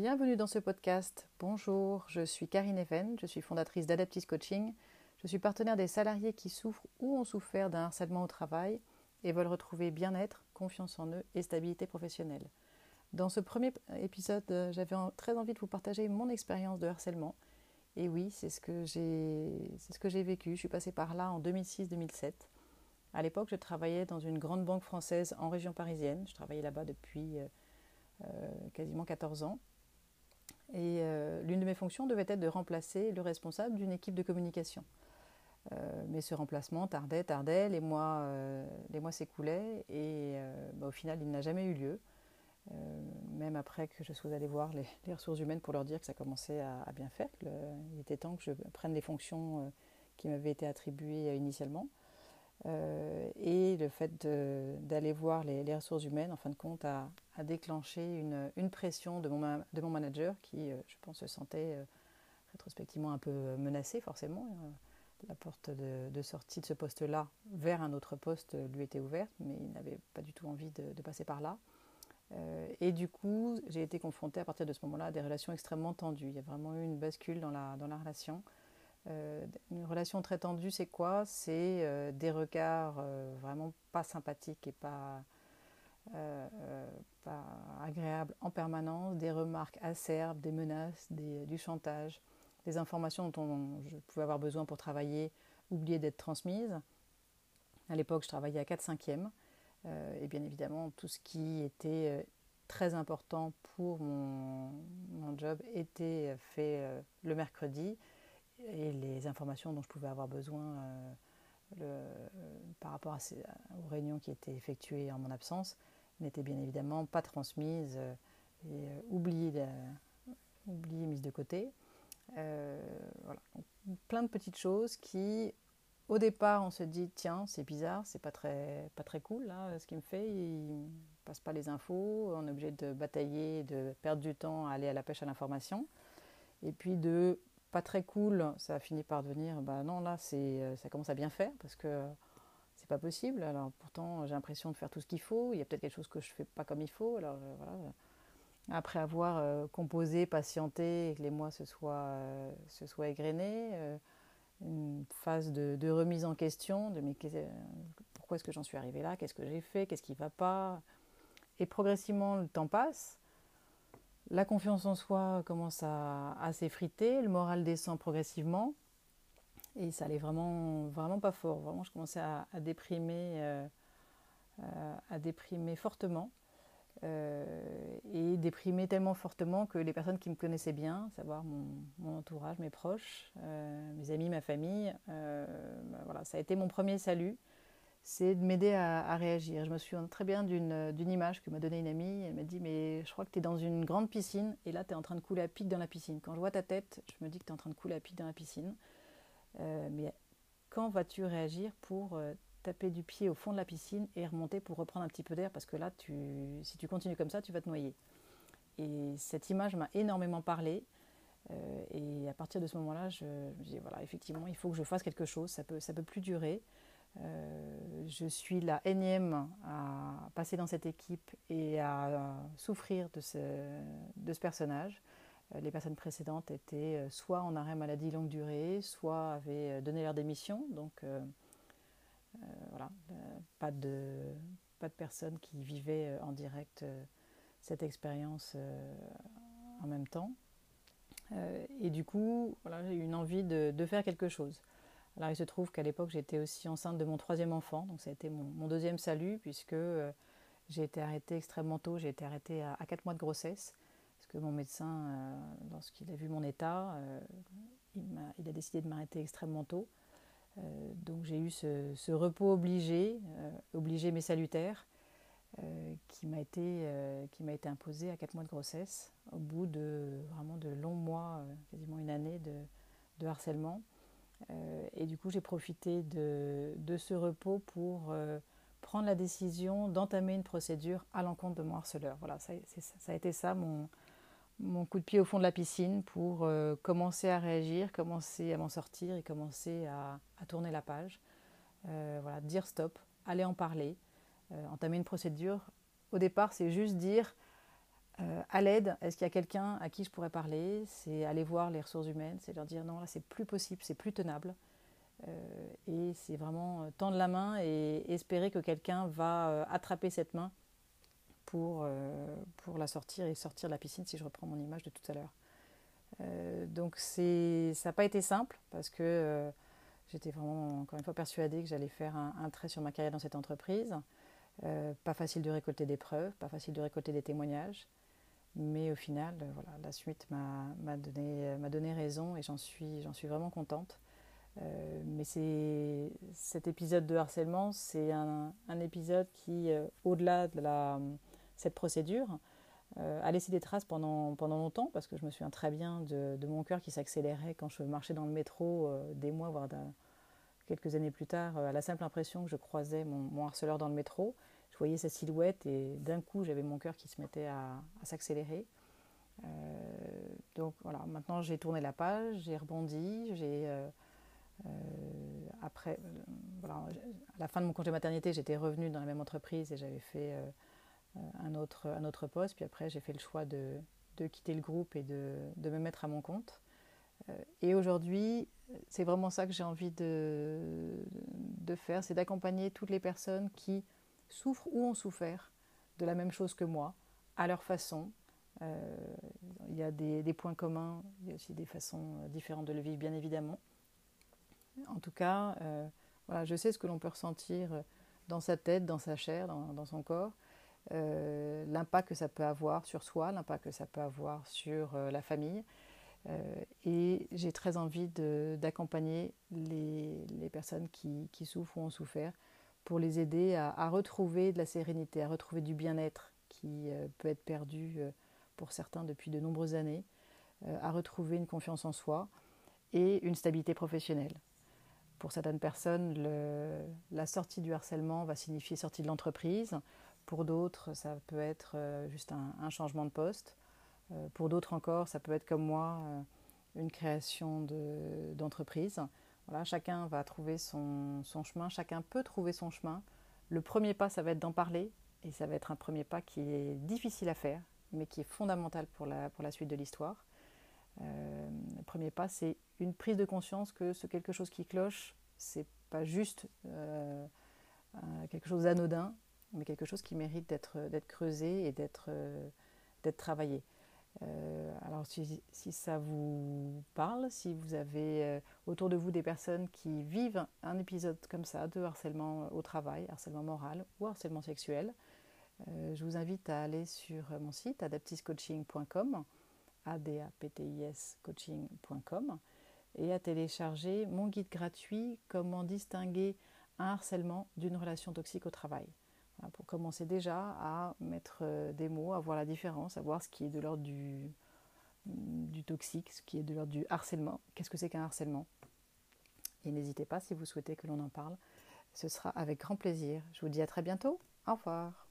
Bienvenue dans ce podcast. Bonjour, je suis Karine Even, je suis fondatrice d'Adaptis Coaching. Je suis partenaire des salariés qui souffrent ou ont souffert d'un harcèlement au travail et veulent retrouver bien-être, confiance en eux et stabilité professionnelle. Dans ce premier épisode, euh, j'avais très envie de vous partager mon expérience de harcèlement. Et oui, c'est ce que j'ai vécu. Je suis passée par là en 2006-2007. À l'époque, je travaillais dans une grande banque française en région parisienne. Je travaillais là-bas depuis euh, euh, quasiment 14 ans. Et l'une de mes fonctions devait être de remplacer le responsable d'une équipe de communication. mais ce remplacement tardait, tardait, les mois, mois s'écoulaient et bah, au final, il n'a jamais eu lieu. Euh, même après que je sois allée voir les, ressources humaines pour leur dire que ça commençait à, bien faire, qu'il était temps que je prenne les fonctions euh, qui m'avaient été attribuées initialement. Euh, et le fait d'aller voir les, ressources humaines, en fin de compte, a, déclenché une, pression de mon, manager qui, je pense, se sentait rétrospectivement un peu menacé, forcément. La porte de, sortie de ce poste-là vers un autre poste lui était ouverte, mais il n'avait pas du tout envie de passer par là. Euh, et du coup, j'ai été confrontée à partir de ce moment-là à des relations extrêmement tendues. Il y a vraiment eu une bascule dans la relation. Euh, une relation très tendue, c'est quoi? C'est euh, des regards vraiment pas sympathiques et pas, agréables en permanence, des remarques acerbes, des menaces, du chantage, des informations dont je pouvais avoir besoin pour travailler, oublier d'être transmises. À l'époque, je travaillais à 4 5 e euh, et bien évidemment, tout ce qui était euh, très important pour mon, job était fait euh, le mercredi et les informations dont je pouvais avoir besoin par rapport aux réunions qui étaient effectuées en mon absence n'étaient bien évidemment pas transmises et oubliées, mises de côté. voilà. plein de petites choses qui au départ, on se dit tiens, c'est bizarre, c'est pas très, pas très cool là, ce qu'il me fait. Il passe pas les infos, on est obligé de batailler, de perdre du temps à aller à la pêche à l'information. Et puis de pas très cool, ça a fini par devenir bah non là, c'est, ça commence à bien faire parce que c'est pas possible. Alors pourtant, j'ai l'impression de faire tout ce qu'il faut. Il y a peut-être quelque chose que je fais pas comme il faut. Alors euh, voilà. Après avoir euh, composé, patienté, que les mois se soient, euh, se soient égrenés une phase de, remise en question, de mais pourquoi est-ce que j'en suis arrivée là, qu'est-ce que j'ai fait, qu'est-ce qui ne va pas? Et progressivement, le temps passe, la confiance en soi commence à, s'effriter, le moral descend progressivement, et ça allait vraiment, vraiment pas fort. Vraiment, je commençais à, déprimer, euh, euh, à déprimer fortement. Euh, et déprimé tellement fortement que les personnes qui me connaissaient bien, savoir mon, entourage, mes proches, mes amis, ma famille, bah voilà, ça a été mon premier salut, c'est de m'aider à, réagir. Je me souviens très bien d'une image que m'a donnée une amie, elle m'a dit mais je crois que tu es dans une grande piscine et là tu es en train de couler à pic dans la piscine. Quand je vois ta tête, je me dis que tu es en train de couler à pic dans la piscine. mais quand vas-tu réagir pour taper du pied au fond de la piscine et remonter pour reprendre un petit peu d'air? Parce que là, tu, si tu continues comme ça, tu vas te noyer. Et cette image m'a énormément parlé. Euh, et à partir de ce moment-là, je, me dis voilà, effectivement, il faut que je fasse quelque chose. Ça peut, ça peut plus durer. Euh, je suis la énième à passer dans cette équipe et à souffrir de ce, personnage. Euh, les personnes précédentes étaient soit en arrêt maladie longue durée, soit avaient donné leur démission. Donc euh, voilà, euh, pas de, pas personnes qui vivaient euh, en direct cette expérience en même temps. et du coup, voilà, j'ai eu une envie de, faire quelque chose. Alors il se trouve qu'à l'époque, j'étais aussi enceinte de mon troisième enfant, donc ça a été mon, deuxième salut, puisque j'ai été arrêtée extrêmement tôt, j'ai été arrêtée à, quatre mois de grossesse, parce que mon médecin, lorsqu'il a vu mon état, il, a, il, a, décidé de m'arrêter extrêmement tôt. Euh, donc j'ai eu ce, repos obligé, euh, obligé mais salutaire, euh, qui m'a été, imposé à 4 mois de grossesse, au bout de vraiment de longs mois, quasiment une année de, harcèlement. Et du coup, j'ai profité de, de, ce repos pour prendre la décision d'entamer une procédure à l'encontre de mon harceleur. Voilà, ça, a été ça mon, mon coup de pied au fond de la piscine pour euh, commencer à réagir, commencer à m'en sortir et commencer à, tourner la page. Euh, voilà, dire stop, aller en parler, euh, entamer une procédure. Au départ, c'est juste dire à l'aide, est-ce qu'il y a quelqu'un à qui je pourrais parler? C'est aller voir les ressources humaines, c'est leur dire non, là c'est plus possible, c'est plus tenable. et c'est vraiment tendre la main et espérer que quelqu'un va attraper cette main pour, pour la sortir et sortir de la piscine si je reprends mon image de tout à l'heure. Euh, donc ça n'a pas été simple parce que euh, j'étais vraiment encore une fois persuadée que j'allais faire un, trait sur ma carrière dans cette entreprise. Euh, pas facile de récolter des preuves, pas facile de récolter des témoignages. Mais au final, voilà, la suite m'a donné, raison et j'en suis, vraiment contente. mais cet épisode de harcèlement, c'est un, épisode qui, au-delà de cette procédure, euh, a laissé des traces pendant, longtemps, parce que je me souviens très bien de, mon cœur qui s'accélérait quand je marchais dans le métro euh, des mois, voire quelques années plus tard, euh, à la simple impression que je croisais mon, harceleur dans le métro. Voyais sa silhouette et d'un coup, j'avais mon cœur qui se mettait à, s'accélérer. donc voilà, maintenant j'ai tourné la page, j'ai rebondi, j'ai après, voilà, à la fin de mon congé maternité, j'étais revenue dans la même entreprise et j'avais fait euh, un, autre, un autre poste. Puis après, j'ai fait le choix de, de, quitter le groupe et de, de me mettre à mon compte. Euh, et aujourd'hui, c'est vraiment ça que j'ai envie de, de faire, c'est d'accompagner toutes les personnes qui souffrent ou ont souffert de la même chose que moi, à leur façon. Euh, il y a des, points communs, il y a aussi des façons différentes de le vivre, bien évidemment. En tout cas, voilà, je sais ce que l'on peut ressentir dans sa tête, dans sa chair, dans, son corps. Euh, l'impact que ça peut avoir sur soi, l'impact que ça peut avoir sur euh, la famille. Euh, et j'ai très envie d'accompagner les, les, personnes qui, qui, souffrent ou ont souffert pour les aider à, retrouver de la sérénité, à retrouver du bien-être qui peut être perdu pour certains depuis de nombreuses années, à retrouver une confiance en soi et une stabilité professionnelle. Pour certaines personnes, la sortie du harcèlement va signifier sortie de l'entreprise, pour d'autres, ça peut être euh, juste un, changement de poste. Euh, pour d'autres encore, ça peut être comme moi, euh, une création d'entreprise. Chacun va trouver son, chemin, chacun peut trouver son chemin. Le premier pas, ça va être d'en parler, et ça va être un premier pas qui est difficile à faire, mais qui est fondamental pour la, pour la suite de l'histoire. le premier pas, c'est une prise de conscience que ce quelque chose qui cloche, c'est pas juste quelque chose d'anodin, mais quelque chose qui mérite d'être creusé et d'être euh, travaillé. Euh, alors si, ça vous parle, si vous avez euh, autour de vous des personnes qui vivent un épisode comme ça de harcèlement au travail, harcèlement moral ou harcèlement sexuel, je vous invite à aller sur mon site adaptiscoaching.com, adaptiscoaching.com, et à télécharger mon guide gratuit Comment distinguer un harcèlement d'une relation toxique au travail. Pour commencer déjà à mettre euh, des mots, à voir la différence, à voir ce qui est de l'ordre du, du toxique, ce qui est de l'ordre du harcèlement. Qu'est-ce que c'est qu'un harcèlement? Et n'hésitez pas si vous souhaitez que l'on en parle. Ce sera avec grand plaisir. Je vous dis à très bientôt. Au revoir.